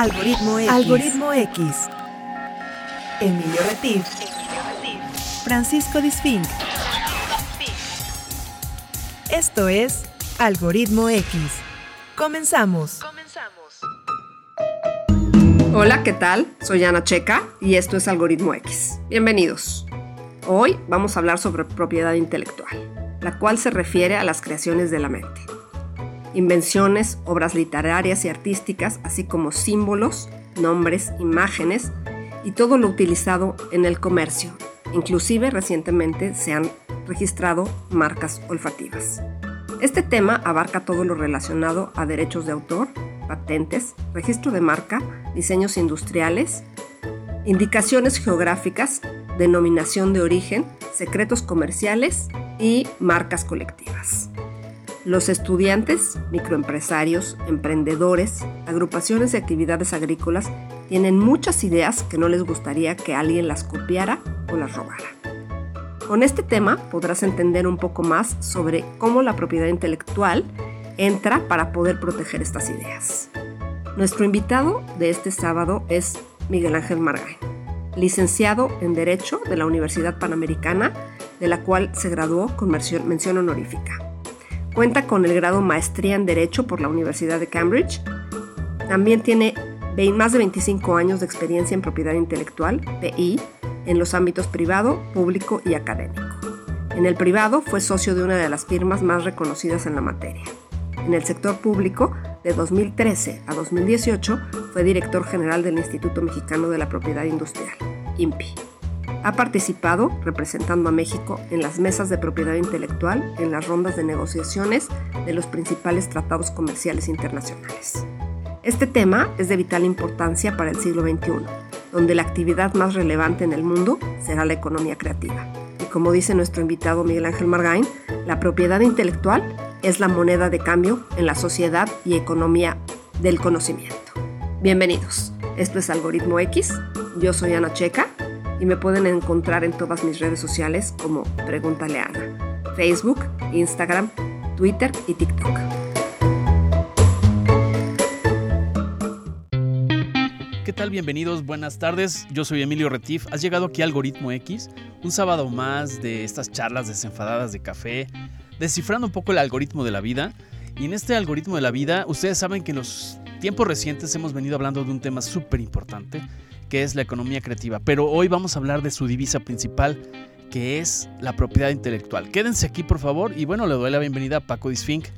Algoritmo X. Algoritmo X. Emilio Retif. Francisco Disfink. Esto es Algoritmo X. Comenzamos. Hola, ¿qué tal? Soy Ana Checa y esto es Algoritmo X. Bienvenidos. Hoy vamos a hablar sobre propiedad intelectual, la cual se refiere a las creaciones de la mente. Invenciones, obras literarias y artísticas, así como símbolos, nombres, imágenes y todo lo utilizado en el comercio. Inclusive recientemente se han registrado marcas olfativas. Este tema abarca todo lo relacionado a derechos de autor, patentes, registro de marca, diseños industriales, indicaciones geográficas, denominación de origen, secretos comerciales y marcas colectivas. Los estudiantes, microempresarios, emprendedores, agrupaciones de actividades agrícolas tienen muchas ideas que no les gustaría que alguien las copiara o las robara. Con este tema podrás entender un poco más sobre cómo la propiedad intelectual entra para poder proteger estas ideas. Nuestro invitado de este sábado es Miguel Ángel Margain, licenciado en Derecho de la Universidad Panamericana, de la cual se graduó con mención honorífica. Cuenta con el grado Maestría en Derecho por la Universidad de Cambridge. También tiene más de 25 años de experiencia en propiedad intelectual, PI, en los ámbitos privado, público y académico. En el privado fue socio de una de las firmas más reconocidas en la materia. En el sector público, de 2013 a 2018, fue director general del Instituto Mexicano de la Propiedad Industrial, INPI. Ha participado, representando a México, en las mesas de propiedad intelectual en las rondas de negociaciones de los principales tratados comerciales internacionales. Este tema es de vital importancia para el siglo XXI, donde la actividad más relevante en el mundo será la economía creativa. Y como dice nuestro invitado Miguel Ángel Margain, la propiedad intelectual es la moneda de cambio en la sociedad y economía del conocimiento. Bienvenidos, esto es Algoritmo X, yo soy Ana Checa y me pueden encontrar en todas mis redes sociales como Pregúntale a Ana, Facebook, Instagram, Twitter y TikTok. ¿Qué tal? Bienvenidos, buenas tardes. Yo soy Emilio Retif. Has llegado aquí a Algoritmo X, un sábado más de estas charlas desenfadadas de café, descifrando un poco el algoritmo de la vida. Y en este algoritmo de la vida, ustedes saben que en los tiempos recientes hemos venido hablando de un tema súper importante, que es la economía creativa. Pero hoy vamos a hablar de su divisa principal, que es la propiedad intelectual. Quédense aquí, por favor. Y bueno, le doy la bienvenida a Paco Disfink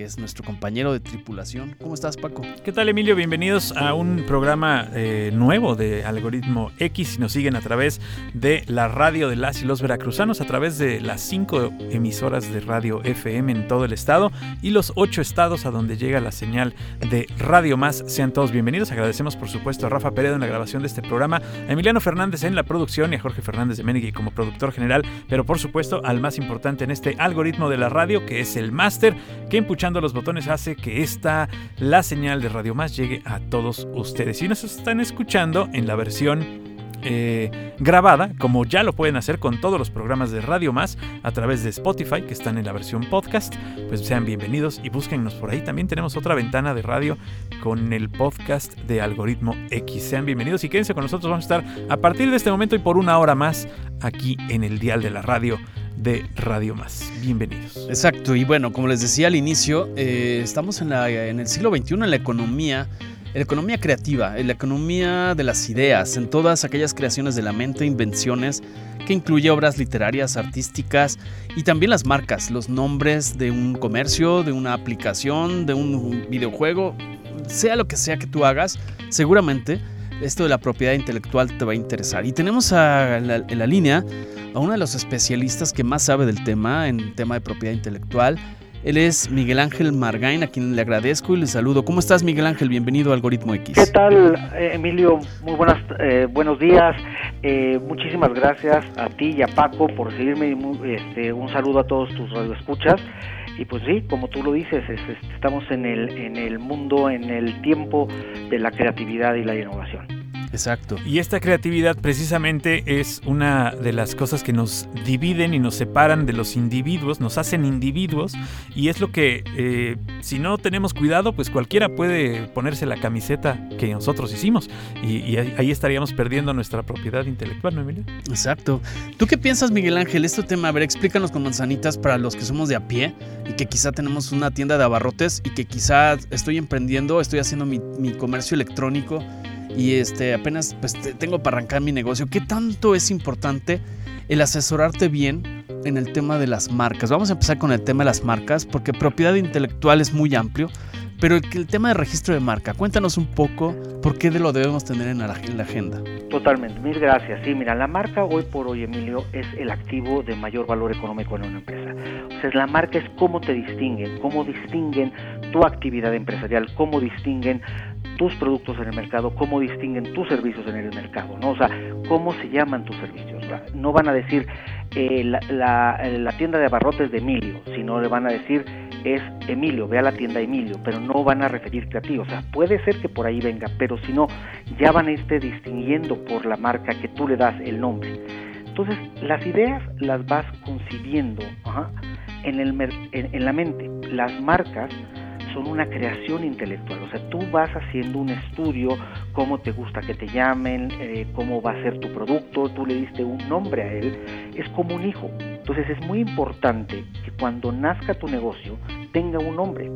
que es nuestro compañero de tripulación. ¿Cómo estás, Paco? ¿Qué tal, Emilio? Bienvenidos a un programa eh, nuevo de Algoritmo X. Y nos siguen a través de la radio de las y los veracruzanos, a través de las cinco emisoras de radio FM en todo el estado y los ocho estados a donde llega la señal de Radio Más. Sean todos bienvenidos. Agradecemos, por supuesto, a Rafa Peredo en la grabación de este programa, a Emiliano Fernández en la producción y a Jorge Fernández de Menegui como productor general, pero por supuesto al más importante en este algoritmo de la radio, que es el máster, que empuchando los botones hace que esta, la señal de Radio Más, llegue a todos ustedes. Y nos están escuchando en la versión eh, grabada, como ya lo pueden hacer con todos los programas de Radio Más a través de Spotify, que están en la versión podcast, pues sean bienvenidos y búsquennos por ahí. También tenemos otra ventana de radio con el podcast de Algoritmo X. Sean bienvenidos y quédense con nosotros. Vamos a estar a partir de este momento y por una hora más aquí en el dial de la radio de Radio Más. Bienvenidos. Exacto, y bueno, como les decía al inicio, eh, estamos en, la, en el siglo XXI en la economía, en la economía creativa, en la economía de las ideas, en todas aquellas creaciones de la mente, invenciones, que incluye obras literarias, artísticas y también las marcas, los nombres de un comercio, de una aplicación, de un videojuego, sea lo que sea que tú hagas, seguramente esto de la propiedad intelectual te va a interesar. Y tenemos en la línea a uno de los especialistas que más sabe del tema, en tema de propiedad intelectual. Él es Miguel Ángel Margain, a quien le agradezco y le saludo. ¿Cómo estás, Miguel Ángel? Bienvenido a Algoritmo X. ¿Qué tal, eh, Emilio? Muy buenas, eh, buenos días. Eh, muchísimas gracias a ti y a Paco por seguirme. Este, un saludo a todos tus radioescuchas. Y pues sí, como tú lo dices, estamos en el, en el mundo, en el tiempo de la creatividad y la innovación. Exacto. Y esta creatividad precisamente es una de las cosas que nos dividen y nos separan de los individuos, nos hacen individuos y es lo que eh, si no tenemos cuidado pues cualquiera puede ponerse la camiseta que nosotros hicimos y, ahí estaríamos perdiendo nuestra propiedad intelectual, ¿no, Emilio? Exacto. ¿Tú qué piensas, Miguel Ángel? Este tema, a ver, explícanos con manzanitas para los que somos de a pie y que quizá tenemos una tienda de abarrotes y que quizá estoy emprendiendo, estoy haciendo mi, mi comercio electrónico y este, apenas pues, tengo para arrancar mi negocio. ¿Qué tanto es importante el asesorarte bien en el tema de las marcas? Vamos a empezar con el tema de las marcas porque propiedad intelectual es muy amplio. Pero el, tema de registro de marca, cuéntanos un poco por qué lo debemos tener en la, en la, agenda. Totalmente, mil gracias. Sí, mira, la marca hoy por hoy, Emilio, es el activo de mayor valor económico en una empresa. O sea, la marca es cómo te distinguen, cómo distinguen tu actividad empresarial, cómo distinguen tus productos en el mercado, cómo distinguen tus servicios en el mercado, ¿no? O sea, cómo se llaman tus servicios. No van a decir eh, la, tienda de abarrotes de Emilio, sino le van a decir es Emilio, ve a la tienda Emilio, pero no van a referirte a ti. O sea, puede ser que por ahí venga, pero si no, ya van a irte distinguiendo por la marca que tú le das el nombre. Entonces, las ideas las vas concibiendo en, el, en la mente. Las marcas son una creación intelectual. O sea, tú vas haciendo un estudio, cómo te gusta que te llamen, eh, cómo va a ser tu producto, tú le diste un nombre a él, es como un hijo. Entonces es muy importante que cuando nazca tu negocio tenga un nombre.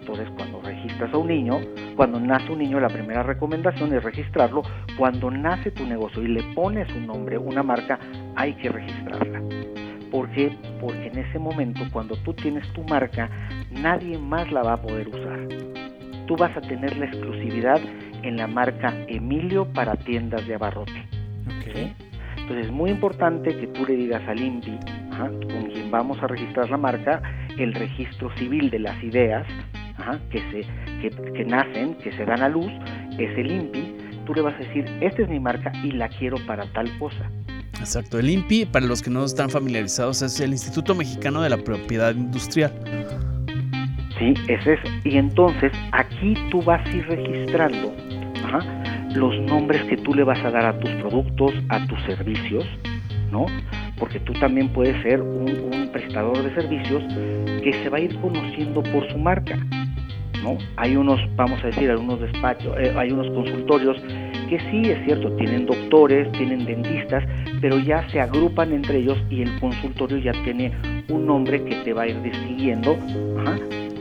Entonces cuando registras a un niño, cuando nace un niño la primera recomendación es registrarlo. Cuando nace tu negocio y le pones un nombre, una marca, hay que registrarla. ¿Por qué? Porque en ese momento, cuando tú tienes tu marca, nadie más la va a poder usar. Tú vas a tener la exclusividad en la marca Emilio para tiendas de abarrote. Entonces es muy importante que tú le digas al INPI, con quien vamos a registrar la marca, el registro civil de las ideas que, se, que nacen, que se dan a luz, es el INPI. Tú le vas a decir, esta es mi marca y la quiero para tal cosa. Exacto, el INPI, para los que no están familiarizados, es el Instituto Mexicano de la Propiedad Industrial. Sí, ese es. Y entonces aquí tú vas a ir registrando los nombres que tú le vas a dar a tus productos, a tus servicios, ¿no? Porque tú también puedes ser un, prestador de servicios que se va a ir conociendo por su marca, ¿no? Hay unos, vamos a decir, algunos despachos, eh, hay unos consultorios que sí, es cierto, tienen doctores, tienen dentistas, pero ya se agrupan entre ellos y el consultorio ya tiene un nombre que te va a ir distinguiendo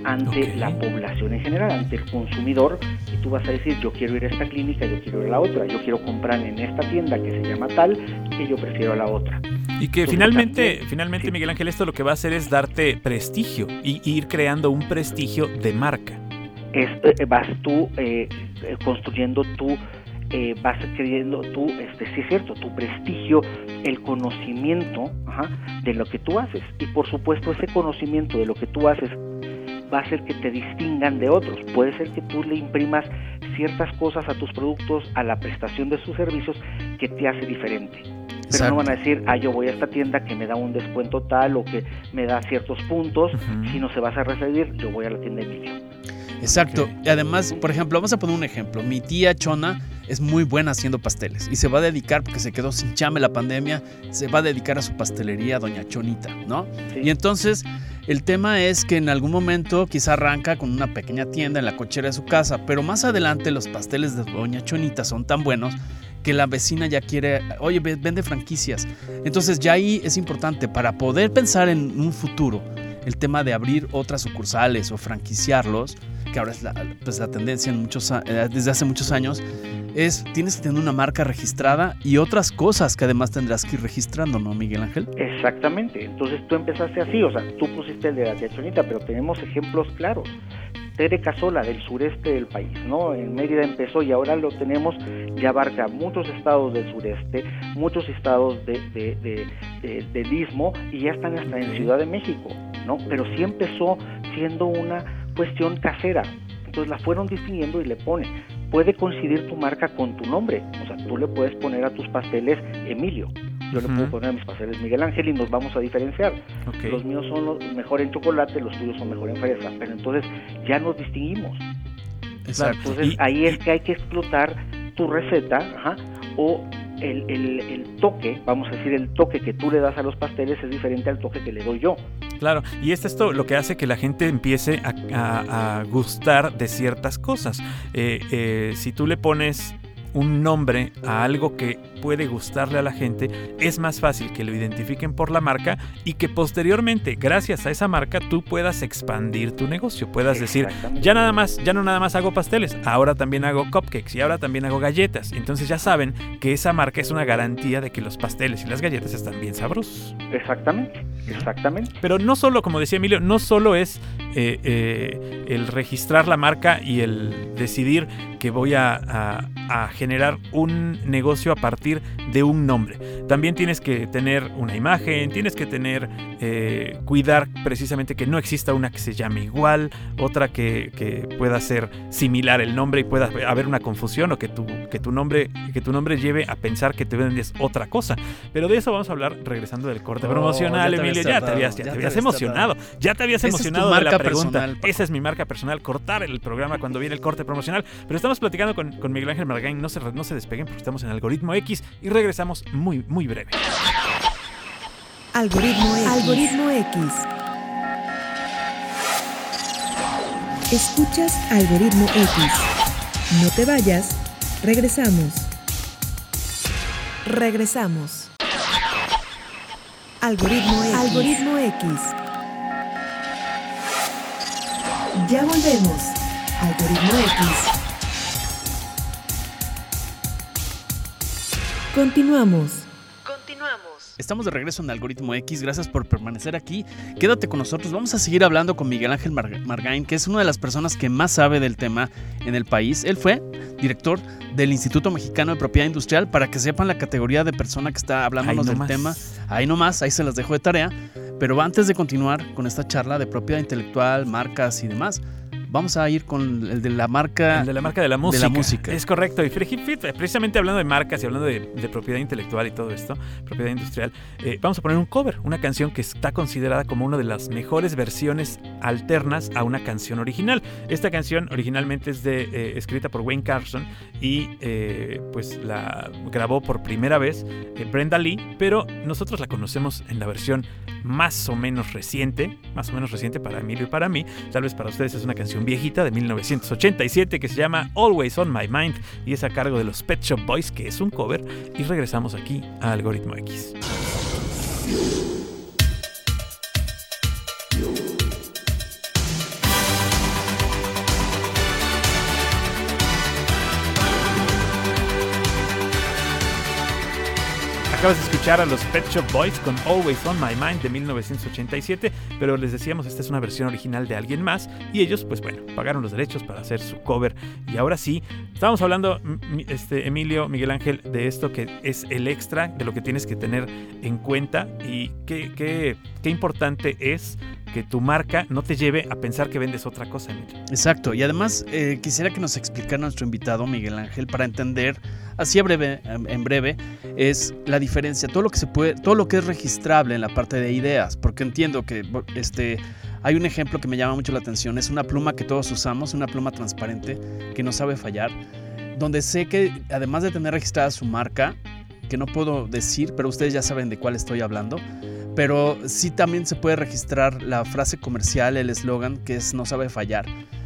ante la población en general, ante el consumidor, y tú vas a decir, yo quiero ir a esta clínica, yo quiero ir a la otra, yo quiero comprar en esta tienda que se llama tal, que yo prefiero a la otra. Y que finalmente, finalmente Miguel Ángel, esto lo que va a hacer es darte prestigio y ir creando un prestigio de marca. Es, eh, vas tú eh, construyendo tu eh, vas creyendo tú, este, sí es cierto, tu prestigio, el conocimiento de lo que tú haces. Y por supuesto ese conocimiento de lo que tú haces va a hacer que te distingan de otros. Puede ser que tú le imprimas ciertas cosas a tus productos, a la prestación de sus servicios, que te hace diferente. Pero no van a decir, ah, yo voy a esta tienda que me da un descuento tal o que me da ciertos puntos, sino se vas a recibir, yo voy a la tienda de Emilio. Exacto. Y además, por ejemplo, vamos a poner un ejemplo. Mi tía Chona es muy buena haciendo pasteles y se va a dedicar, porque se quedó sin chame la pandemia, se va a dedicar a su pastelería, Doña Chonita, ¿no? Y entonces el tema es que en algún momento quizá arranca con una pequeña tienda en la cochera de su casa, pero más adelante los pasteles de Doña Chonita son tan buenos que la vecina ya quiere, oye, vende franquicias. Entonces ya ahí es importante para poder pensar en un futuro el tema de abrir otras sucursales o franquiciarlos, que ahora es la, pues, la tendencia en muchos, eh, desde hace muchos años, es tienes que tener una marca registrada y otras cosas que además tendrás que ir registrando, ¿no, Miguel Ángel? Exactamente. Entonces tú empezaste así, o sea, tú pusiste el de la Chonita, pero tenemos ejemplos claros. Tere Casola del sureste del país, ¿no? En Mérida empezó y ahora lo tenemos, ya abarca muchos estados del sureste, muchos estados de, de, del istmo y ya están hasta en Ciudad de México, ¿no? Pero sí empezó siendo una cuestión casera, entonces la fueron distinguiendo y le pone, puede coincidir tu marca con tu nombre, o sea, tú le puedes poner a tus pasteles Emilio, yo le puedo poner a mis pasteles Miguel Ángel y nos vamos a diferenciar. Los míos son los mejor en chocolate, los tuyos son mejor en fresa, pero entonces ya nos distinguimos. Entonces ahí es que hay que explotar tu receta, o el, el, toque, vamos a decir, el toque que tú le das a los pasteles es diferente al toque que le doy yo. Claro, y es esto lo que hace que la gente empiece a, gustar de ciertas cosas. Eh, eh, si tú le pones un nombre a algo que puede gustarle a la gente, es más fácil que lo identifiquen por la marca y que posteriormente, gracias a esa marca, tú puedas expandir tu negocio. Puedas decir, ya nada más, ya no nada más hago pasteles, ahora también hago cupcakes y ahora también hago galletas. Entonces ya saben que esa marca es una garantía de que los pasteles y las galletas están bien sabrosos. Exactamente, exactamente. Pero no solo, como decía Emilio, no solo es eh, eh, el registrar la marca y el decidir que voy a generar un negocio a partir de un nombre. También tienes que tener una imagen, tienes que tener, eh, cuidar precisamente que no exista una que se llame igual, otra que, pueda ser similar el nombre y pueda haber una confusión o que tu, que tu, nombre, que tu nombre lleve a pensar que te vendes otra cosa. Pero de eso vamos a hablar regresando del corte oh, promocional, Emilio. Ya te habías, ya te habías emocionado. Ya te habías emocionado de la pregunta. Esa es mi marca personal, cortar el programa cuando viene el corte promocional. Pero estamos platicando con, con Miguel Ángel Margain. No se, no se despeguen porque estamos en Algoritmo X y regresamos muy, muy breve. Algoritmo X. Algoritmo X. Escuchas Algoritmo X. No te vayas. Regresamos. Regresamos. Algoritmo X. Algoritmo X. Ya volvemos. Algoritmo X. Continuamos. Continuamos. Estamos de regreso en Algoritmo X. Gracias por permanecer aquí. Quédate con nosotros. Vamos a seguir hablando con Miguel Ángel Margain, que es una de las personas que más sabe del tema en el país. Él fue director del Instituto Mexicano de Propiedad Industrial para que sepan la categoría de persona que está hablándonos del tema. Ahí nomás, ahí se las dejo de tarea. Pero antes de continuar con esta charla de propiedad intelectual, marcas y demás, vamos a ir con el de la marca. El de la marca de la música. Es correcto. Y precisamente hablando de marcas y hablando de, propiedad intelectual y todo esto, propiedad industrial, eh, vamos a poner un cover, una canción que está considerada como una de las mejores versiones alternas a una canción original. Esta canción originalmente es de, eh, escrita por Wayne Carson y eh, pues la grabó por primera vez Brenda Lee, pero nosotros la conocemos en la versión más o menos reciente, más o menos reciente para Emilio y para mí, tal vez para ustedes es una canción viejita de 1987 que se llama Always on My Mind y es a cargo de los Pet Shop Boys, que es un cover, y regresamos aquí a Algoritmo X. Acabas de escuchar a los Pet Shop Boys con Always on My Mind de 1987, pero les decíamos, esta es una versión original de alguien más y ellos, pues bueno, pagaron los derechos para hacer su cover. Y ahora sí, estábamos hablando, este, Emilio, Miguel Ángel, de esto que es el extra, de lo que tienes que tener en cuenta y qué, qué, qué importante es que tu marca no te lleve a pensar que vendes otra cosa, Emilio. Exacto, y además eh, quisiera que nos explicara nuestro invitado Miguel Ángel para entender, así breve, en breve, es la diferencia, todo lo que se puede, todo lo que es registrable en la parte de ideas, porque entiendo que este hay un ejemplo que me llama mucho la atención, es una pluma que todos usamos, una pluma transparente que no sabe fallar, donde sé que además de tener registrada su marca, que no puedo decir, pero ustedes ya saben de cuál estoy hablando, pero sí también se puede registrar la frase comercial, el eslogan, que es no sabe fallar.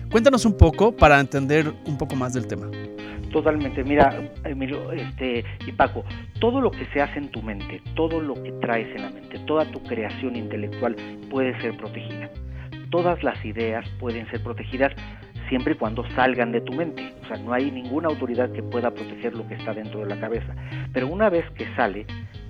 Cuéntanos un poco para entender un poco más del tema. Totalmente, mira, Emilio este, y Paco, todo lo que se hace en tu mente, todo lo que traes en la mente, toda tu creación intelectual puede ser protegida. Todas las ideas pueden ser protegidas siempre y cuando salgan de tu mente. O sea, no hay ninguna autoridad que pueda proteger lo que está dentro de la cabeza. Pero una vez que sale,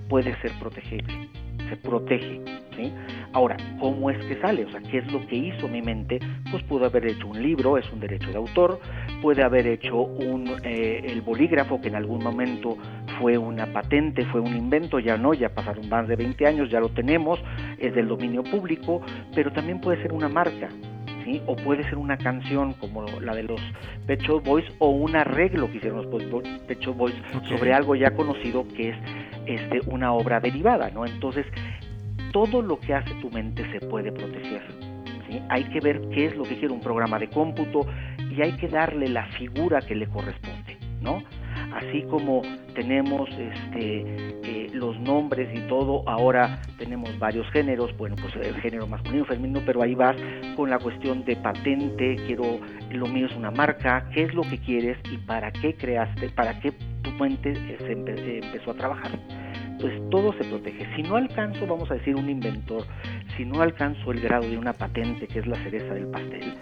puede ser protegible se protege. ¿sí? Ahora, ¿cómo es que sale? O sea, ¿qué es lo que hizo mi mente? Pues pudo haber hecho un libro, es un derecho de autor, puede haber hecho un, eh, el bolígrafo, que en algún momento fue una patente, fue un invento, ya no, ya pasaron más de 20 años, ya lo tenemos, es del dominio público, pero también puede ser una marca, ¿Sí? o puede ser una canción como la de los Pecho Boys o un arreglo que hicieron los Pecho Boys sobre algo ya conocido que es este, una obra derivada, ¿no? Entonces, todo lo que hace tu mente se puede proteger. Hay que ver qué es lo que quiere un programa de cómputo y hay que darle la figura que le corresponde, ¿no? Así como tenemos este, eh, los nombres y todo, ahora tenemos varios géneros, bueno, pues el género masculino, femenino, pero ahí vas con la cuestión de patente, quiero, lo mío es una marca, qué es lo que quieres y para qué creaste, para qué tu mente se empezó a trabajar. Entonces todo se protege. Si no alcanzo, vamos a decir, un inventor, si no alcanzo el grado de una patente, que es la cereza del pastel,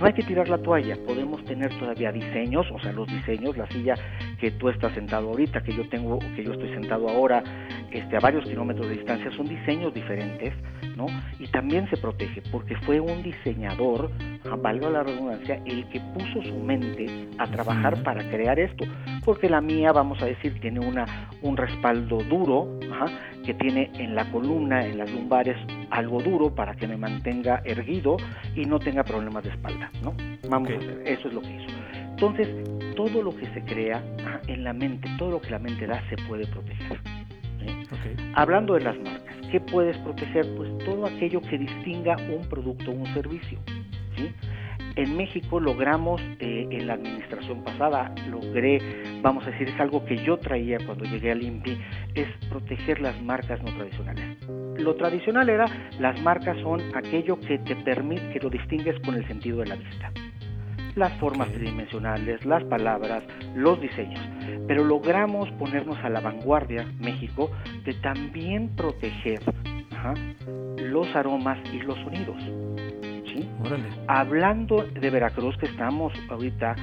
no hay que tirar la toalla, podemos tener todavía diseños, o sea, los diseños, la silla que tú estás sentado ahorita, que yo tengo, que yo estoy sentado ahora, este, a varios kilómetros de distancia, son diseños diferentes, ¿no? Y también se protege, porque fue un diseñador, valga la redundancia, el que puso su mente a trabajar para crear esto, porque la mía, vamos a decir, tiene una, un respaldo duro, que tiene en la columna, en las lumbares, algo duro para que me mantenga erguido y no tenga problemas de espalda, ¿no? Vamos a ver, eso es lo que hizo. Entonces, todo lo que se crea en la mente, todo lo que la mente da, se puede proteger. Hablando de las marcas, ¿qué puedes proteger? Pues todo aquello que distinga un producto o un servicio. ¿sí? En México logramos, eh, en la administración pasada, logré, vamos a decir, es algo que yo traía cuando llegué al INPI, es proteger las marcas no tradicionales. Lo tradicional era, las marcas son aquello que te permite, que lo distingues con el sentido de la vista. Las formas tridimensionales, las palabras, los diseños. Pero logramos ponernos a la vanguardia, México, de también proteger los aromas y los sonidos. Hablando de Veracruz, que estamos ahorita,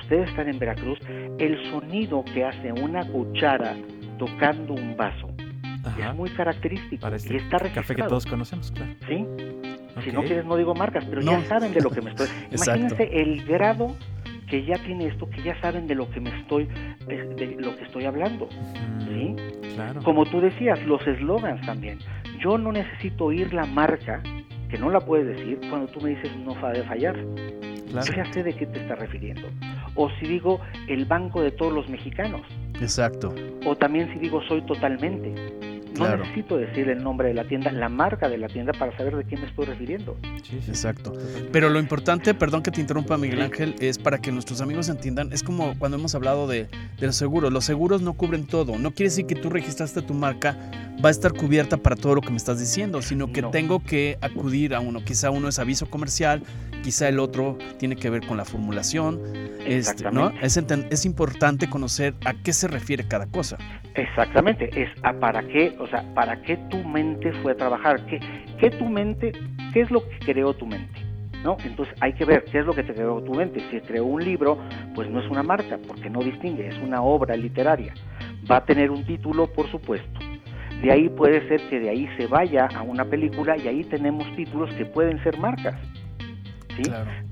ustedes están en Veracruz, el sonido que hace una cuchara tocando un vaso es muy característico este y está registrado. Café que todos conocemos, claro. Sí. Si no quieres no digo marcas, pero ya saben de lo que me estoy. Imagínense el grado que ya tiene esto, que ya saben de lo que me estoy, de, lo que estoy hablando, ¿sí? Claro. Como tú decías, los eslogans también. Yo no necesito oír la marca que no la puedes decir cuando tú me dices no va a fallar. Claro. Yo ya sé de qué te estás refiriendo. O si digo el banco de todos los mexicanos. Exacto. O también si digo soy totalmente. No necesito decir el nombre de la tienda, la marca de la tienda para saber de quién me estoy refiriendo. Sí, Exacto. Pero lo importante, perdón que te interrumpa Miguel Ángel, es para que nuestros amigos entiendan, es como cuando hemos hablado de, de los seguros, los seguros no cubren todo, no quiere decir que tú registraste tu marca va a estar cubierta para todo lo que me estás diciendo, sino que tengo que acudir a uno, quizá uno es aviso comercial, quizá el otro tiene que ver con la formulación, este, ¿no? Es, es importante conocer a qué se refiere cada cosa. Exactamente, es a para qué, o sea, para qué tu mente fue a trabajar, qué, qué tu mente, qué es lo que creó tu mente. ¿No? Entonces hay que ver qué es lo que te creó tu mente. Si creó un libro, pues no es una marca, porque no distingue, es una obra literaria. Va a tener un título, por supuesto. De ahí puede ser que de ahí se vaya a una película y ahí tenemos títulos que pueden ser marcas. ¿Sí?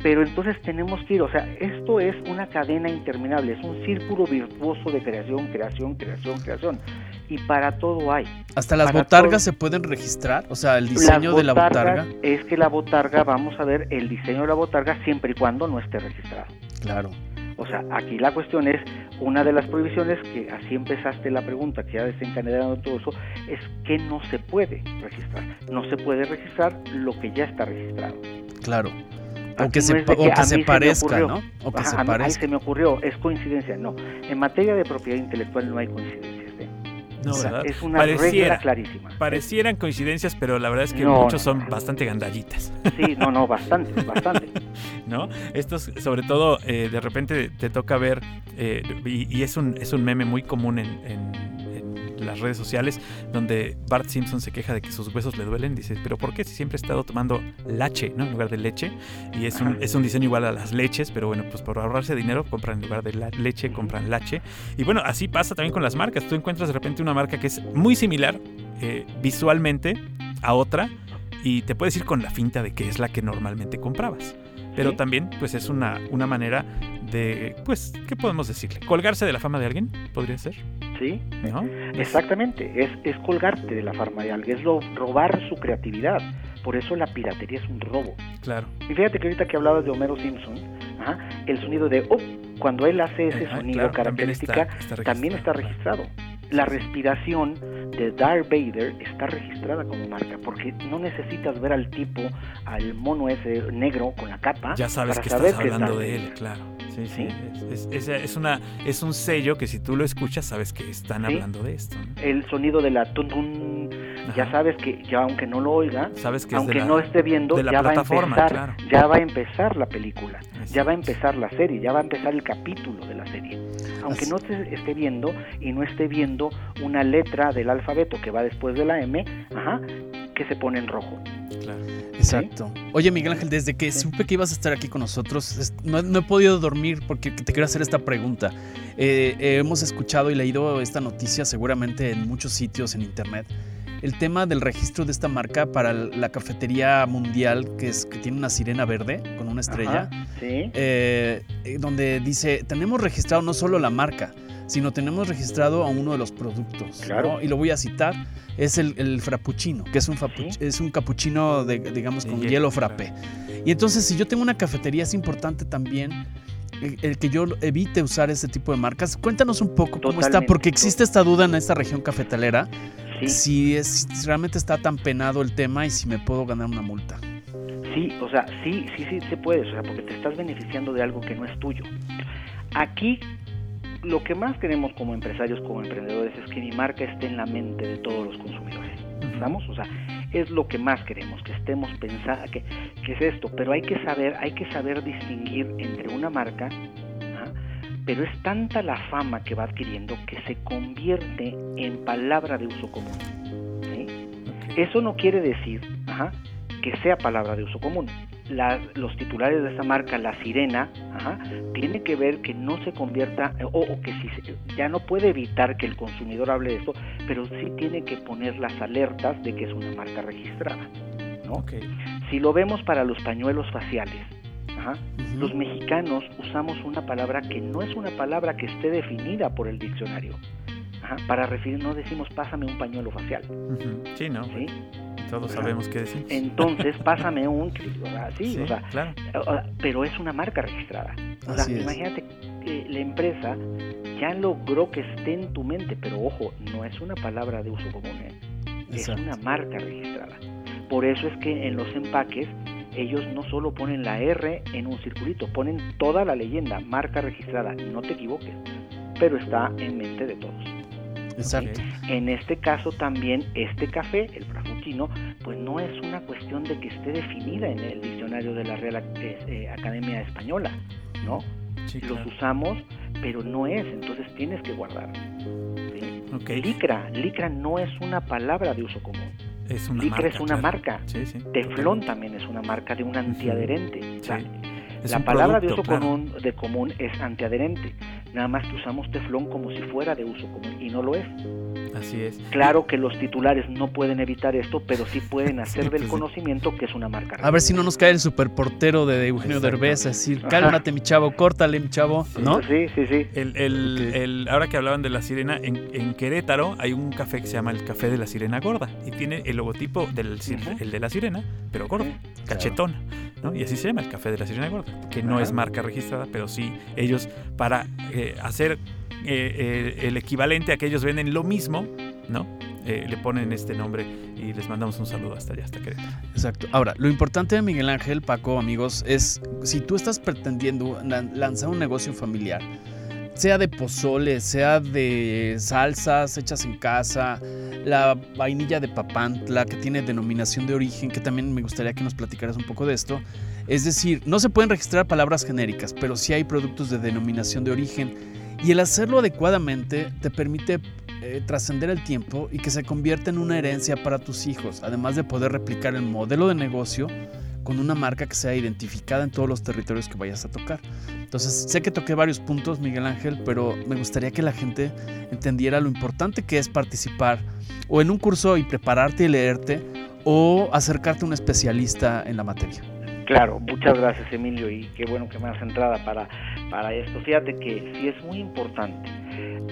Pero entonces tenemos que ir, o sea, esto es una cadena interminable, es un círculo virtuoso de creación, creación, creación, creación. Y para todo hay. ¿Hasta las botargas se pueden registrar? O sea, el diseño de la botarga. Es que la botarga, vamos a ver el diseño de la botarga siempre y cuando no esté registrado. Claro. O sea, aquí la cuestión es, una de las prohibiciones, que así empezaste la pregunta, que ya desencadenando todo eso, es que no se puede registrar. No se puede registrar lo que ya está registrado. Claro. O que, se, parezca, ¿no? O que se a parezca. Ahí se me ocurrió, es coincidencia, no. En materia de propiedad intelectual no hay coincidencias. ¿eh? No, ¿verdad? Es una regla clarísima. Parecieran coincidencias, pero la verdad es que muchos son bastante gandallitas. Sí, no, no, bastante, bastante. ¿No? Estos, sobre todo, eh, de repente te toca ver, eh, y, es, un, es un meme muy común en las redes sociales donde Bart Simpson se queja de que sus huesos le duelen. Dice, pero ¿por qué si siempre he estado tomando lache, ¿no? En lugar de leche. Y es un, es un diseño igual a las leches, pero bueno, pues por ahorrarse dinero compran en lugar de la leche, compran lache. Y bueno, así pasa también con las marcas. Tú encuentras de repente una marca que es muy similar eh, visualmente a otra y te puedes ir con la finta de que es la que normalmente comprabas. Pero también, pues es una, una manera de, pues, ¿qué podemos decirle? ¿Colgarse de la fama de alguien? ¿Podría ser? ¿sí? Exactamente, es, es colgarte de la farma de alguien, es robar su creatividad. Por eso la piratería es un robo. Claro. Y fíjate que ahorita que hablabas de Homero Simpson, el sonido de oh, cuando él hace ese sonido característica, también está, registrado. La respiración de Darth Vader está registrada como marca, porque no necesitas ver al tipo, al mono ese negro con la capa. Ya sabes que estás hablando de él, claro. Sí, sí. Es, es, es, una, es un sello que si tú lo escuchas sabes que están hablando de esto. El sonido de la tun, tun ya sabes que ya aunque no lo oiga, sabes que aunque no esté viendo, ya va a empezar, ya va a empezar la película, ya va a empezar la serie, ya va a empezar el capítulo de la serie. Aunque no se esté viendo y no esté viendo una letra del alfabeto que va después de la M, ajá, que se pone en rojo. Claro. Exacto. Oye, Miguel Ángel, desde que supe que ibas a estar aquí con nosotros, no, he podido dormir porque te quiero hacer esta pregunta. Eh, hemos escuchado y leído esta noticia seguramente en muchos sitios en internet. El tema del registro de esta marca para la cafetería mundial, que, es, que tiene una sirena verde con una estrella, ¿sí? Eh, eh, donde dice, tenemos registrado no solo la marca, sino tenemos registrado a uno de los productos. Claro. Y lo voy a citar, es el, el frappuccino, que es un, es un cappuccino, de, digamos, con hielo, frappé. Y entonces, si yo tengo una cafetería, es importante también el, que yo evite usar ese tipo de marcas. Cuéntanos un poco cómo está, porque existe esta duda en esta región cafetalera, si, es, si realmente está tan penado el tema y si me puedo ganar una multa. Sí, o sea, sí, sí, sí se puede, o sea, porque te estás beneficiando de algo que no es tuyo. Aquí lo que más queremos como empresarios, como emprendedores, es que mi marca esté en la mente de todos los consumidores. ¿Estamos? O sea, es lo que más queremos, que estemos pensando, que, que es esto, pero hay que saber, hay que saber distinguir entre una marca, pero es tanta la fama que va adquiriendo que se convierte en palabra de uso común. Eso no quiere decir que sea palabra de uso común los titulares de esa marca, la sirena, tiene que ver que no se convierta, o, que si ya no puede evitar que el consumidor hable de esto, pero sí tiene que poner las alertas de que es una marca registrada. ¿no? Si lo vemos para los pañuelos faciales, los mexicanos usamos una palabra que no es una palabra que esté definida por el diccionario. para referir, no decimos pásame un pañuelo facial. Sí, ¿no? ¿Sí? Todos sabemos qué decir. Entonces, pásame un, sí, o sea, pero es una marca registrada. O sea, imagínate que la empresa ya logró que esté en tu mente, pero ojo, no es una palabra de uso común, ¿eh? es una marca registrada. Por eso es que en los empaques ellos no solo ponen la R en un circulito, ponen toda la leyenda, marca registrada, no te equivoques, pero está en mente de todos. Exacto. En este caso también este café, el pues no es una cuestión de que esté definida en el diccionario de la Real eh, Academia Española, ¿no? Los usamos, pero no es, entonces tienes que guardar. Licra, licra no es una palabra de uso común. Es una licra marca, es una marca. Teflón también es una marca de un antiadherente. La palabra de uso común, de común es antiadherente. Nada más que usamos teflón como si fuera de uso común y no lo es. Así es. Claro que los titulares no pueden evitar esto, pero sí pueden hacer del conocimiento que es una marca. A ver si no nos cae el superportero de Eugenio Derbez, a decir, cálmate mi chavo, córtale mi chavo, ¿no? Sí, sí, sí. El, el, el, ahora que hablaban de la sirena, en, Querétaro hay un café que se llama el Café de la Sirena Gorda y tiene el logotipo del el de la sirena, pero gordo, cachetona. ¿no? Y así se llama el Café de la Sirena Gorda, que no es marca registrada, pero sí ellos para eh, hacer eh, eh, el equivalente a que ellos venden lo mismo, ¿no? le ponen este nombre y les mandamos un saludo hasta allá, hasta Querétaro. Exacto. Ahora, lo importante de Miguel Ángel, Paco, amigos, es si tú estás pretendiendo lanzar un negocio familiar, sea de pozole, sea de salsas hechas en casa, la vainilla de papantla que tiene denominación de origen, que también me gustaría que nos platicaras un poco de esto. Es decir, no se pueden registrar palabras genéricas, pero sí hay productos de denominación de origen y el hacerlo adecuadamente te permite eh, trascender el tiempo y que se convierta en una herencia para tus hijos, además de poder replicar el modelo de negocio con una marca que sea identificada en todos los territorios que vayas a tocar. Entonces, sé que toqué varios puntos, Miguel Ángel, pero me gustaría que la gente entendiera lo importante que es participar o en un curso y prepararte y leerte o acercarte a un especialista en la materia. Claro, muchas gracias Emilio y qué bueno que me has entrada para, para esto. Fíjate que sí es muy importante.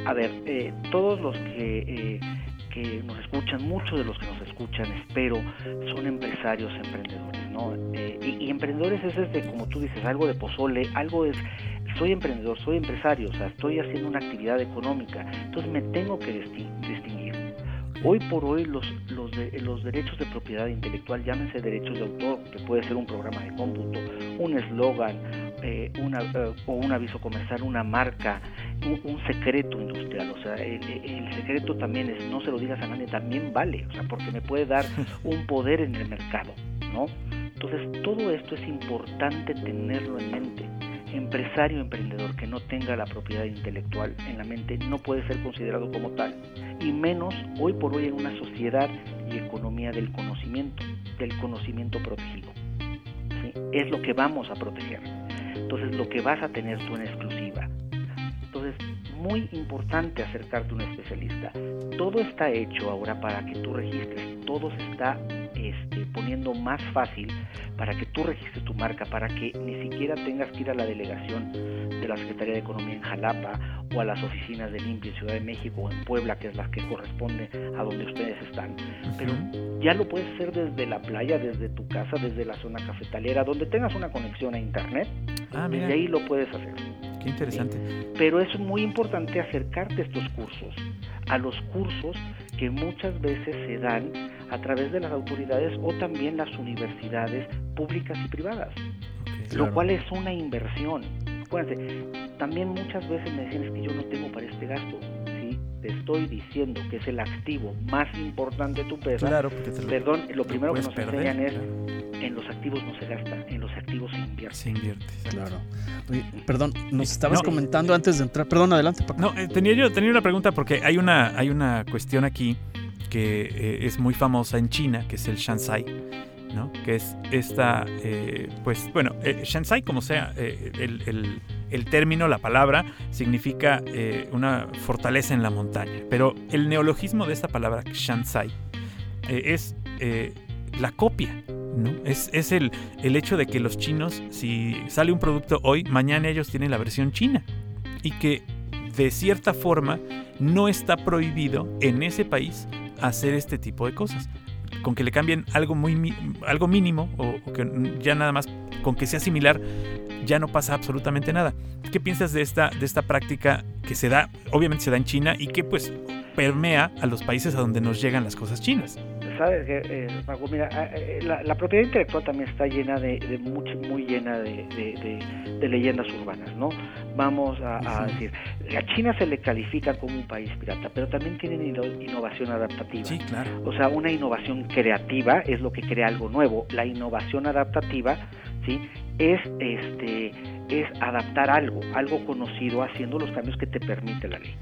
A ver, eh, todos los que eh, que nos escuchan, muchos de los que nos escuchan, espero, son empresarios emprendedores, ¿no? Eh, y, emprendedores es desde, como tú dices, algo de pozole, algo es, soy emprendedor, soy empresario, o sea, estoy haciendo una actividad económica, entonces me tengo que distinguir. Hoy por hoy los, los, de, los derechos de propiedad intelectual, llámense derechos de autor, que puede ser un programa de cómputo, un eslogan, eh, una, eh, o un aviso comercial, una marca, un, secreto industrial. O sea, el, el, secreto también es, no se lo digas a nadie, también vale, o sea, porque me puede dar un poder en el mercado, ¿no? Entonces, todo esto es importante tenerlo en mente empresario emprendedor que no tenga la propiedad intelectual en la mente no puede ser considerado como tal, y menos hoy por hoy en una sociedad y economía del conocimiento, del conocimiento protegido. Es lo que vamos a proteger. Entonces lo que vas a tener tú en exclusiva. Entonces, muy importante acercarte a un especialista. Todo está hecho ahora para que tú registres, todo está este, poniendo más fácil para que tú registres tu marca, para que ni siquiera tengas que ir a la delegación de la Secretaría de Economía en Jalapa o a las oficinas de Limpia en Ciudad de México o en Puebla, que es la que corresponde a donde ustedes están. Pero ya lo puedes hacer desde la playa, desde tu casa, desde la zona cafetalera, donde tengas una conexión a Internet. Ah, desde ahí lo puedes hacer. Qué interesante. Pero es muy importante acercarte a estos cursos, a los cursos que muchas veces se dan a través de las autoridades o también las universidades públicas y privadas, lo cual es una inversión. Acuérdense, también muchas veces me decían es que yo no tengo para este gasto. Sí, te estoy diciendo que es el activo más importante de tu empresa. Claro, Perdón, lo primero que nos enseñan es en los activos no se gasta, en los activos se invierte. Se invierte, claro. perdón, nos estabas comentando antes de entrar. Perdón, adelante. No, eh, tenía yo tenía una pregunta porque hay una hay una cuestión aquí que eh, es muy famosa en China, que es el Shansai. ¿no? que es esta, eh, pues bueno, Shansai como sea, el, el, el, término, la palabra, significa una fortaleza en la montaña, pero el neologismo de esta palabra, Shansai, es la copia, es, el, el hecho de que los chinos, si sale un producto hoy, mañana ellos tienen la versión china. Y que de cierta forma no está prohibido en ese país hacer este tipo de cosas. Con que le cambien algo, muy, algo mínimo o, que ya nada más con que sea similar, ya no pasa absolutamente nada. ¿Qué piensas de esta, de esta práctica que se da, obviamente se da en China y que pues permea a los países a donde nos llegan las cosas chinas? Sabes que eh, mira, ah, eh, la, propiedad intelectual también está llena de, de muy llena de, leyendas urbanas, ¿no? Vamos a, decir, a China se le califica como un país pirata, pero también tienen innovación adaptativa. Sí, claro. O sea, una innovación creativa es lo que crea algo nuevo. La innovación adaptativa, ¿sí? Es este es adaptar algo, algo conocido, haciendo los cambios que te permite la ley.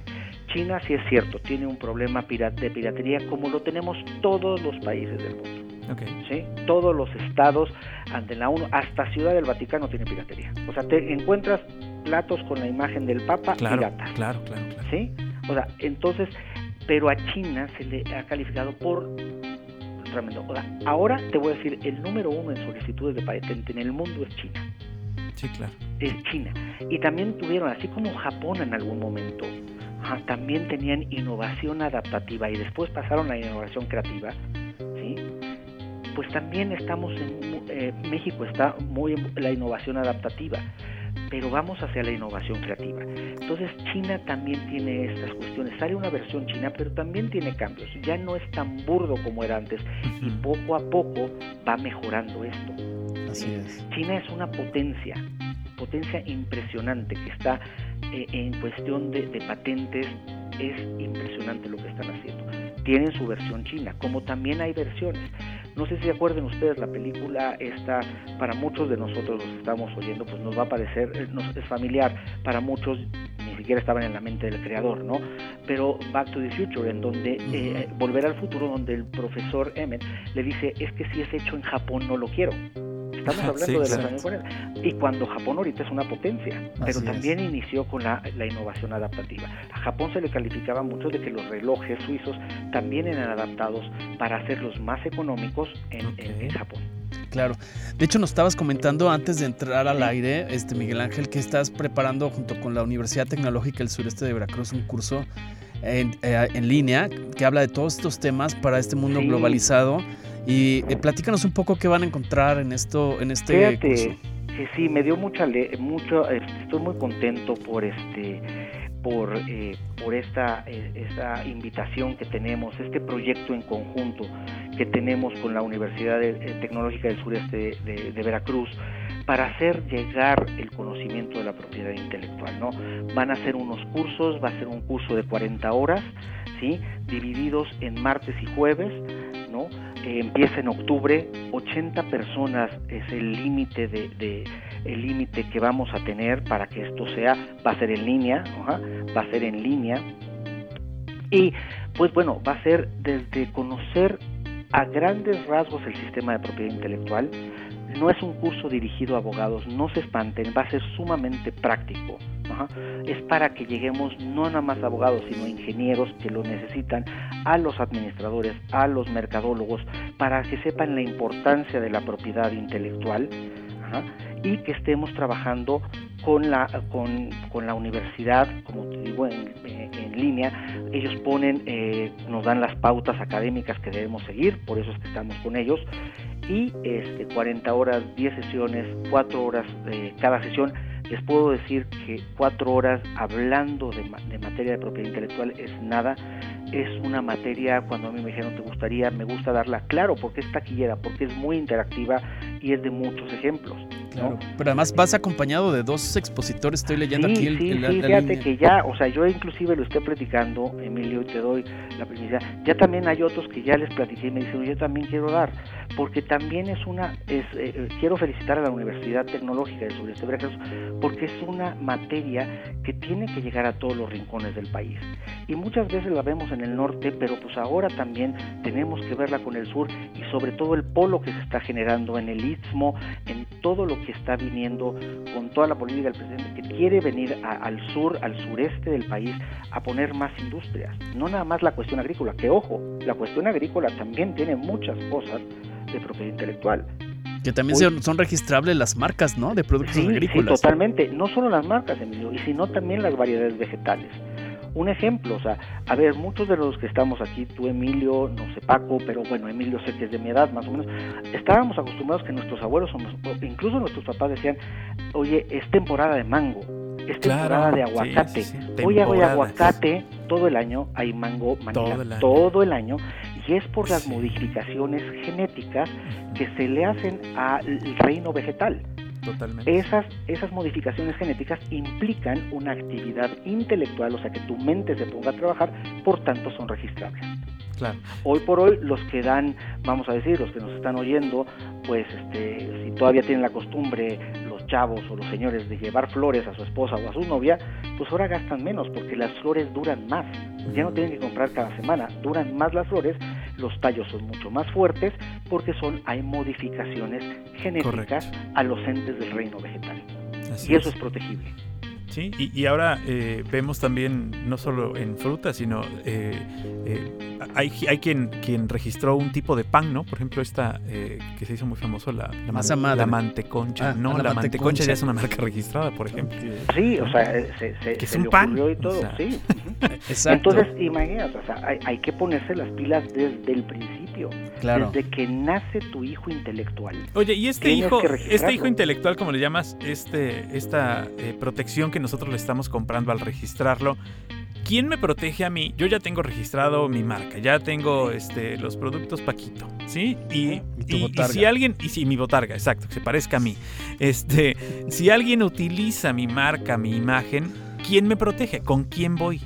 China sí es cierto, tiene un problema de piratería como lo tenemos todos los países del mundo. ¿sí? Todos los estados ante la ONU, hasta Ciudad del Vaticano tiene piratería. O sea, te encuentras platos con la imagen del Papa claro, pirata. Claro, claro, claro. ¿Sí? O sea, entonces, pero a China se le ha calificado por tremendo. O sea, ahora te voy a decir, el número uno en solicitudes de patente en el mundo es China. Sí, claro. Es China. Y también tuvieron, así como Japón en algún momento, también tenían innovación adaptativa y después pasaron a innovación creativa, ¿sí? pues también estamos en eh, México está muy en la innovación adaptativa, pero vamos hacia la innovación creativa. Entonces China también tiene estas cuestiones. Sale una versión china, pero también tiene cambios. Ya no es tan burdo como era antes y poco a poco va mejorando esto. Así es. China es una potencia, potencia impresionante que está eh, en cuestión de, patentes es impresionante lo que están haciendo. Tienen su versión china, como también hay versiones. No sé si acuerden ustedes, la película está, para muchos de nosotros los estamos oyendo, pues nos va a parecer, eh, es familiar, para muchos ni siquiera estaban en la mente del creador, ¿no? Pero Back to the Future, en donde, eh, Volver al Futuro, donde el profesor Emmett le dice, es que si es hecho en Japón no lo quiero. Estamos hablando de los años Y cuando Japón ahorita es una potencia, pero también inició con la, innovación adaptativa. A Japón se le calificaba mucho de que los relojes suizos también eran adaptados para hacerlos más económicos en, Japón. Claro. De hecho, nos estabas comentando antes de entrar al aire, este Miguel Ángel, que estás preparando junto con la Universidad Tecnológica del Sureste de Veracruz un curso en, eh, línea que habla de todos estos temas para este mundo globalizado y eh, platícanos un poco qué van a encontrar en esto, en este Fíjate, Que sí, me dio mucha, mucho, este, estoy muy contento por este, por, eh, por esta, eh, esta invitación que tenemos, este proyecto en conjunto que tenemos con la Universidad Tecnológica del Sureste de, Veracruz para hacer llegar el conocimiento de la propiedad intelectual, ¿no? Van a ser unos cursos, va a ser un curso de 40 horas, ¿sí? Divididos en martes y jueves. Empieza en octubre, 80 personas es el límite de, el límite que vamos a tener para que esto sea, va a ser en línea, va a ser en línea, y pues bueno, va a ser desde conocer a grandes rasgos el sistema de propiedad intelectual, no es un curso dirigido a abogados, no se espanten, va a ser sumamente práctico. Es para que lleguemos no nada más abogados, sino ingenieros que lo necesitan, a los administradores, a los mercadólogos, para que sepan la importancia de la propiedad intelectual y que estemos trabajando con la, con, con la universidad, como te digo, en, en línea. Ellos ponen, eh, nos dan las pautas académicas que debemos seguir, por eso es que estamos con ellos. Y este, 40 horas, 10 sesiones, 4 horas de cada sesión. Les puedo decir que 4 horas hablando de, de materia de propiedad intelectual es nada es una materia, cuando a mí me dijeron te gustaría, me gusta darla, claro, porque es taquillera, porque es muy interactiva y es de muchos ejemplos. Claro, pero además vas acompañado de dos expositores, estoy leyendo aquí el, sí, sí, fíjate que ya, o sea, yo inclusive lo estoy platicando, Emilio, y te doy la primicia, ya también hay otros que ya les platiqué y me dicen, yo también quiero dar, porque también es una, es, eh, eh, quiero felicitar a la Universidad Tecnológica de Sureste Veracruz, porque es una materia que tiene que llegar a todos los rincones del país, y muchas veces la vemos en el norte, pero pues ahora también tenemos que verla con el sur, y sobre todo el polo que se está generando en el Istmo, en todo lo que que está viniendo con toda la política del presidente, que quiere venir al sur, al sureste del país, a poner más industrias. No nada más la cuestión agrícola, que ojo, la cuestión agrícola también tiene muchas cosas de propiedad intelectual. Que también son, registrables las marcas, ¿no? De productos agrícolas. Sí, totalmente. No solo las marcas, Emilio, y sino también las variedades vegetales un ejemplo, o sea, a ver, muchos de los que estamos aquí, tú Emilio, no sé Paco, pero bueno, Emilio sé que es de mi edad más o menos, estábamos acostumbrados que nuestros abuelos, incluso nuestros papás decían, oye, es temporada de mango, es temporada de aguacate, hoy hay aguacate, todo el año hay mango manila, todo el año, y es por las modificaciones genéticas que se le hacen al reino vegetal. Esas, esas modificaciones genéticas implican una actividad intelectual, o sea, que tu mente se ponga a trabajar, por tanto son registrables. Claro. Hoy por hoy los que dan, vamos a decir, los que nos están oyendo, pues este, si todavía tienen la costumbre los chavos o los señores de llevar flores a su esposa o a su novia, pues ahora gastan menos porque las flores duran más. Ya no tienen que comprar cada semana, duran más las flores, los tallos son mucho más fuertes porque son hay modificaciones genéticas a los entes del reino vegetal. y eso es protegible. Sí, y, ahora eh, vemos también, no solo en frutas, sino eh, eh, hay, hay quien, quien registró un tipo de pan, ¿no? Por ejemplo, esta que se hizo muy famoso, la, la, la manteconcha. Ah, no, la, manteconcha. ya es una marca registrada, por ejemplo. Sí, o sea, se, se, es un pan. y todo, sí. Exacto. Entonces, imagínate, o sea, hay, hay que ponerse las pilas desde el principio. Claro. Desde que nace tu hijo intelectual. Oye, y este hijo, este hijo intelectual, como le llamas, este, esta protección que nosotros le estamos comprando al registrarlo, ¿quién me protege a mí? Yo ya tengo registrado mi marca, ya tengo este, los productos Paquito, ¿sí? Y, si alguien, y si mi botarga, exacto, que se parezca a mí, este, si alguien utiliza mi marca, mi imagen, ¿quién me protege? ¿Con quién voy?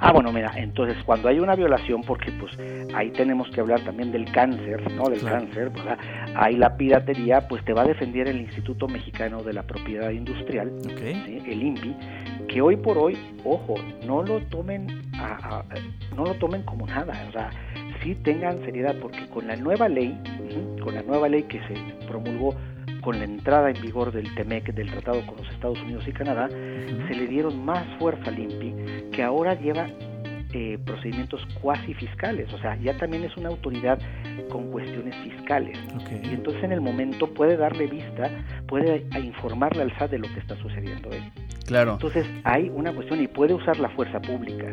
Ah, bueno, mira, entonces cuando hay una violación, porque pues ahí tenemos que hablar también del cáncer, ¿no? Del cáncer, ¿verdad? Ahí la piratería, pues te va a defender el Instituto Mexicano de la Propiedad Industrial, el INPI, que hoy por hoy, ojo, no lo tomen a, no lo tomen como nada, o sea, sí tengan seriedad, porque con la nueva ley, con la nueva ley que se promulgó con la entrada en vigor del TEMEC, del tratado con los Estados Unidos y Canadá, se le dieron más fuerza al INPI, que ahora lleva eh, procedimientos cuasi fiscales, o sea, ya también es una autoridad con cuestiones fiscales. Y entonces en el momento puede darle vista, puede informarle al SAT de lo que está sucediendo. ¿eh? Claro. Entonces hay una cuestión y puede usar la fuerza pública,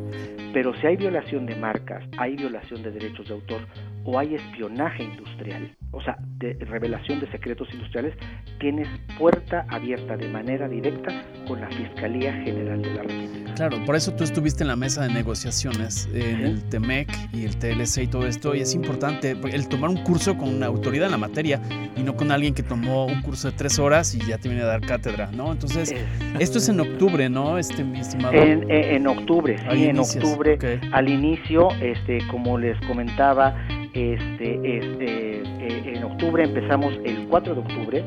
pero si hay violación de marcas, hay violación de derechos de autor o hay espionaje industrial, o sea, de revelación de secretos industriales, tienes puerta abierta de manera directa con la Fiscalía General de la República. Claro, por eso tú estuviste en la mesa de negociaciones, en el TEMEC y el TLC y todo esto, y es importante el tomar un curso con una autoridad en la materia y no con alguien que tomó un curso de tres horas y ya te viene a dar cátedra, ¿no? Entonces, esto es en octubre, ¿no, este, mi estimado? En, octubre, sí, en octubre. Al inicio, este, como les comentaba, este, este, eh, en octubre empezamos el 4 de octubre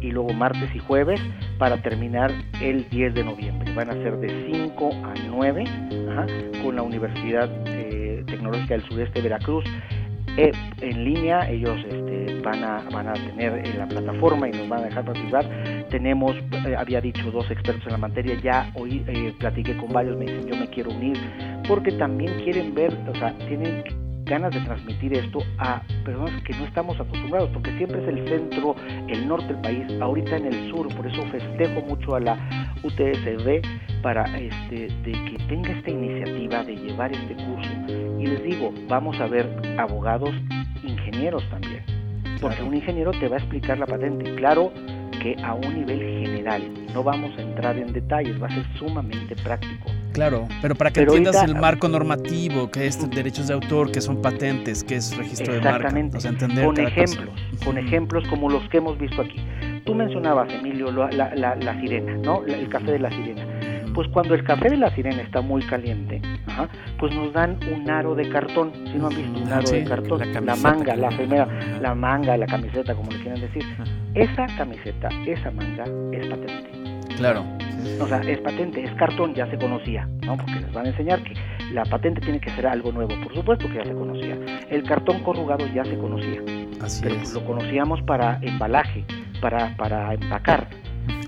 y luego martes y jueves para terminar el 10 de noviembre. Van a ser de 5 a 9 con la Universidad eh, Tecnológica del Sudeste de Veracruz. Eh, en línea, ellos este, van, a, tener en la plataforma y nos van a dejar participar. Tenemos, eh, había dicho, dos expertos en la materia, ya hoy platiqué con varios, me dicen yo me quiero unir, porque también quieren ver, o sea, tienen ganas de transmitir esto a personas que no estamos acostumbrados, porque siempre es el centro, el norte del país, ahorita en el sur, por eso festejo mucho a la UTSB para este, de que tenga esta iniciativa de llevar este curso. Y les digo, vamos a ver abogados, ingenieros también, porque un ingeniero te va a explicar la patente. Claro, que a un nivel general. No vamos a entrar en detalles, va a ser sumamente práctico. Claro, pero para que entiendas el marco normativo, que es derechos de autor, que son patentes, que es registro de marca. O sea, entender con ejemplos, con ejemplos como los que hemos visto aquí. Tú mencionabas, Emilio, la, la, la, sirena, ¿no? El café de la sirena. Pues cuando el café de la sirena está muy caliente, pues nos dan un aro de cartón, si no han visto un aro de cartón, la, manga, la primera, la manga, la camiseta, como le quieran decir. Esa camiseta, esa manga es patente. Claro. O sea, es patente, es cartón, ya se conocía, ¿no? Porque les van a enseñar que la patente tiene que ser algo nuevo, por supuesto que ya se conocía. El cartón corrugado ya se conocía. Así pero es. Lo conocíamos para embalaje, para, para empacar,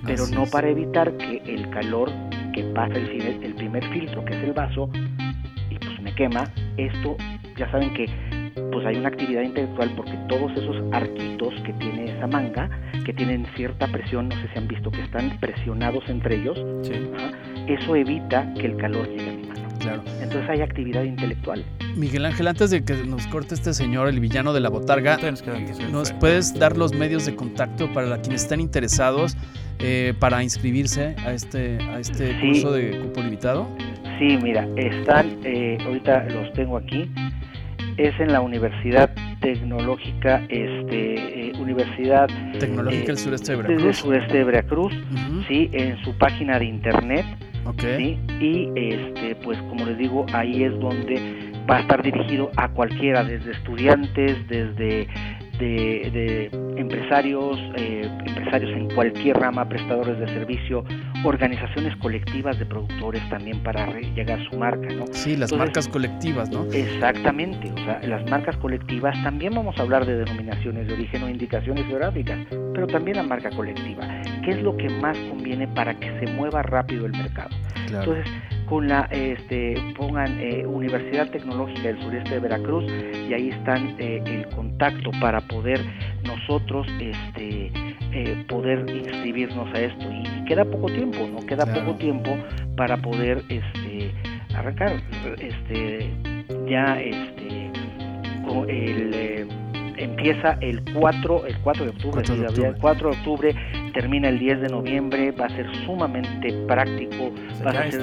pero no para evitar que el calor que pasa el, el primer filtro, que es el vaso, y pues me quema, esto ya saben que pues hay una actividad intelectual porque todos esos arquitos que tiene esa manga, que tienen cierta presión, no sé si han visto que están presionados entre ellos, eso evita que el calor llegue a mi mano. Claro. Entonces hay actividad intelectual. Miguel Ángel, antes de que nos corte este señor, el villano de la botarga, ¿nos puedes dar los medios de contacto para quienes están interesados eh, para inscribirse a este, a este curso de cupo limitado? Sí, mira, están, eh, ahorita los tengo aquí, es en la Universidad Tecnológica, este, eh, Universidad Tecnológica del Sureste de Veracruz, sureste de Veracruz, sí, en su página de internet, okay. y este, pues como les digo, ahí es donde va a estar dirigido a cualquiera, desde estudiantes, desde de, empresarios, eh, empresarios en cualquier rama, prestadores de servicio, organizaciones colectivas de productores también para llegar a su marca, ¿no? Sí, las marcas colectivas, ¿no? Exactamente, o sea, las marcas colectivas también vamos a hablar de denominaciones de origen o indicaciones geográficas, pero también la marca colectiva, ¿qué es lo que más conviene para que se mueva rápido el mercado? Entonces, con la, este, pongan eh, Universidad Tecnológica del Sureste de Veracruz y ahí están eh, el contacto para poder nosotros este, eh, poder inscribirnos a esto. Y, queda poco tiempo, no queda poco tiempo para poder este, arrancar, este, ya este, el empieza el 4, el 4 de octubre, 4 de octubre. el 4 de octubre termina el 10 de noviembre, va a ser sumamente práctico, va, a ser,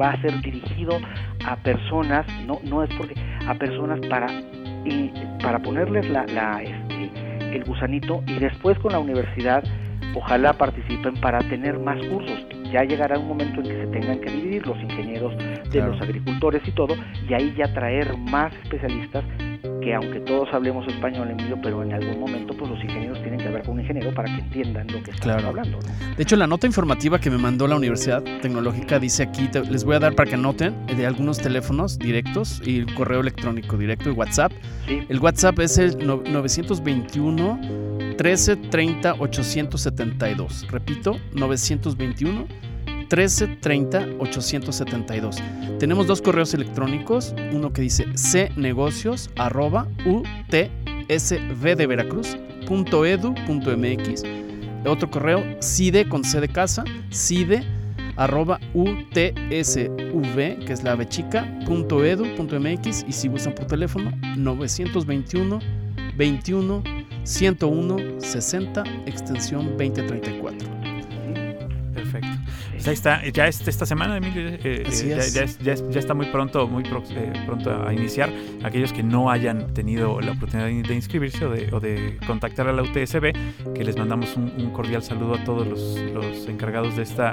va a ser dirigido a personas, no, no es porque, a personas para, y, para ponerles la, la, este, el gusanito y después con la universidad ojalá participen para tener más cursos. Ya llegará un momento en que se tengan que dividir los ingenieros de los agricultores y todo, y ahí ya traer más especialistas que aunque todos hablemos español, Emilio, pero en algún momento pues los ingenieros tienen que hablar con un ingeniero para que entiendan lo que estamos hablando. De hecho, la nota informativa que me mandó la Universidad Tecnológica dice aquí, les voy a dar para que anoten eh, de algunos teléfonos directos y el correo electrónico directo y WhatsApp. El WhatsApp es el 921 1330 872. Repito, 921 1330 872. Tenemos dos correos electrónicos, uno que dice cnegocios arroba utsvdeveracruz.edu.mx, otro correo cide con c de casa, cide arroba utsv, que es la ave .mx, y si gustan por teléfono 921 21 101 60 extensión 2034. Pues ahí está, ya es esta semana, Emilio, eh, eh, Así ya, es. ya es- ya es- ya está muy pronto, muy pro- eh, pronto a iniciar. Aquellos que no hayan tenido la oportunidad de inscribirse o de, o de contactar a la UTSB, que les mandamos un, un cordial saludo a todos los, los encargados de esta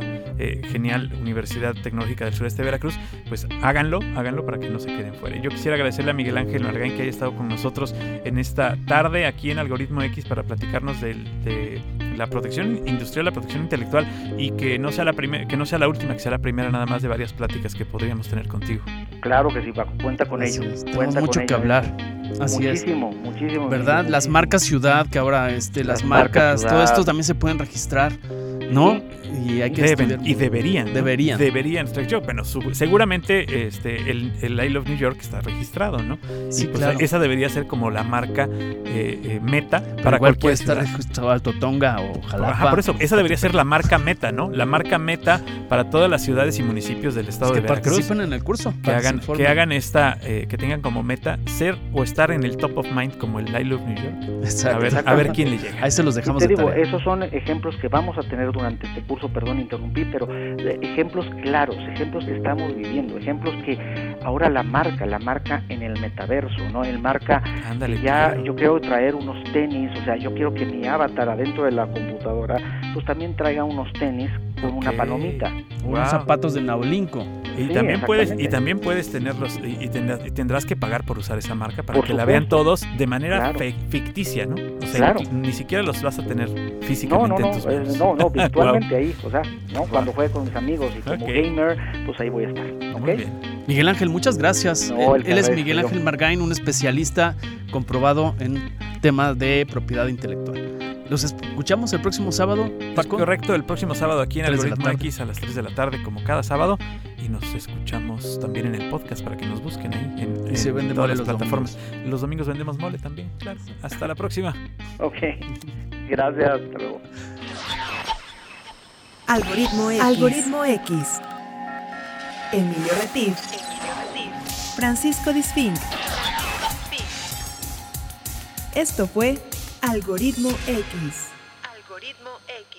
genial Universidad Tecnológica del Sureste de Veracruz, pues háganlo, háganlo para que no se queden fuera. Yo quisiera agradecerle a Miguel Ángel Margain que haya estado con nosotros en esta tarde aquí en Algoritmo X para platicarnos del- de, la protección industrial, la protección intelectual y que no sea la primera, que no sea la última, que sea la primera nada más de varias pláticas que podríamos tener contigo. Claro que sí, Paco, cuenta con ello. cuenta mucho con que ello. hablar. Así es. muchísimo, muchísimo. ¿Verdad? muchísimo, Las muchísimo. marcas ciudad, que ahora este, las, Las marcas marcas, todo esto también se pueden registrar, ¿no? Y hay que Deben estudiar. y deberían. ¿no? Deberían. Deberían. Yo, bueno, su- seguramente este, el, el I Love New York está registrado, ¿no? Sí, y pues claro. esa debería ser como la marca eh, eh, meta Pero para igual cualquier puede estar registrado al Totonga o Jalapa. Ajá, por eso, esa debería ser la marca meta, ¿no? La marca meta para todas las ciudades y municipios del estado que de Veracruz. participen en el curso. Que hagan, que hagan esta, eh, que tengan como meta ser o estar en el top of mind como el I Love New York. A Exacto. ver, a ver quién le llega. Ahí se los Y dejamos te de digo, tarea. esos son ejemplos que vamos a tener durante este curso, perdón, interrumpí, pero eh, ejemplos claros, ejemplos que estamos viviendo, ejemplos que ahora la marca, la marca en el metaverso, ¿no? El marca Ándale. ya claro. yo quiero traer unos tenis, o sea, yo quiero que mi avatar adentro de la computadora, pues también traiga unos tenis con una palomita. Unos Wow. zapatos de Naulinco. Y Sí, también puedes y también puedes tenerlos y, y tendrás, y tendrás que pagar por usar esa marca para Por que la vean todos de manera Claro. fe- ficticia, ¿no? O sea, Claro. ni siquiera los vas a tener físicamente no, no, en tus eh, manos. no, no, Wow. virtualmente ahí, o sea, ¿no? Cuando juegue con mis amigos y como gamer, pues ahí voy a estar, ¿ok? Muy bien. Miguel Ángel, muchas gracias. No, él, él es Miguel. Ángel Margain, un especialista comprobado en temas de propiedad intelectual. Los escuchamos el próximo sábado, Es Paco. correcto, el próximo sábado aquí en Algoritmo. X a las 3 de la tarde, como cada sábado. Y nos escuchamos también en el podcast para que nos busquen ahí en, Y se en vende todas mole las los plataformas. Los domingos vendemos mole también, claro. Hasta la próxima. Ok, gracias, hasta luego. Algoritmo X. Algoritmo X. Emilio Retif. Francisco Disfink. Esto fue Algoritmo X. Algoritmo X.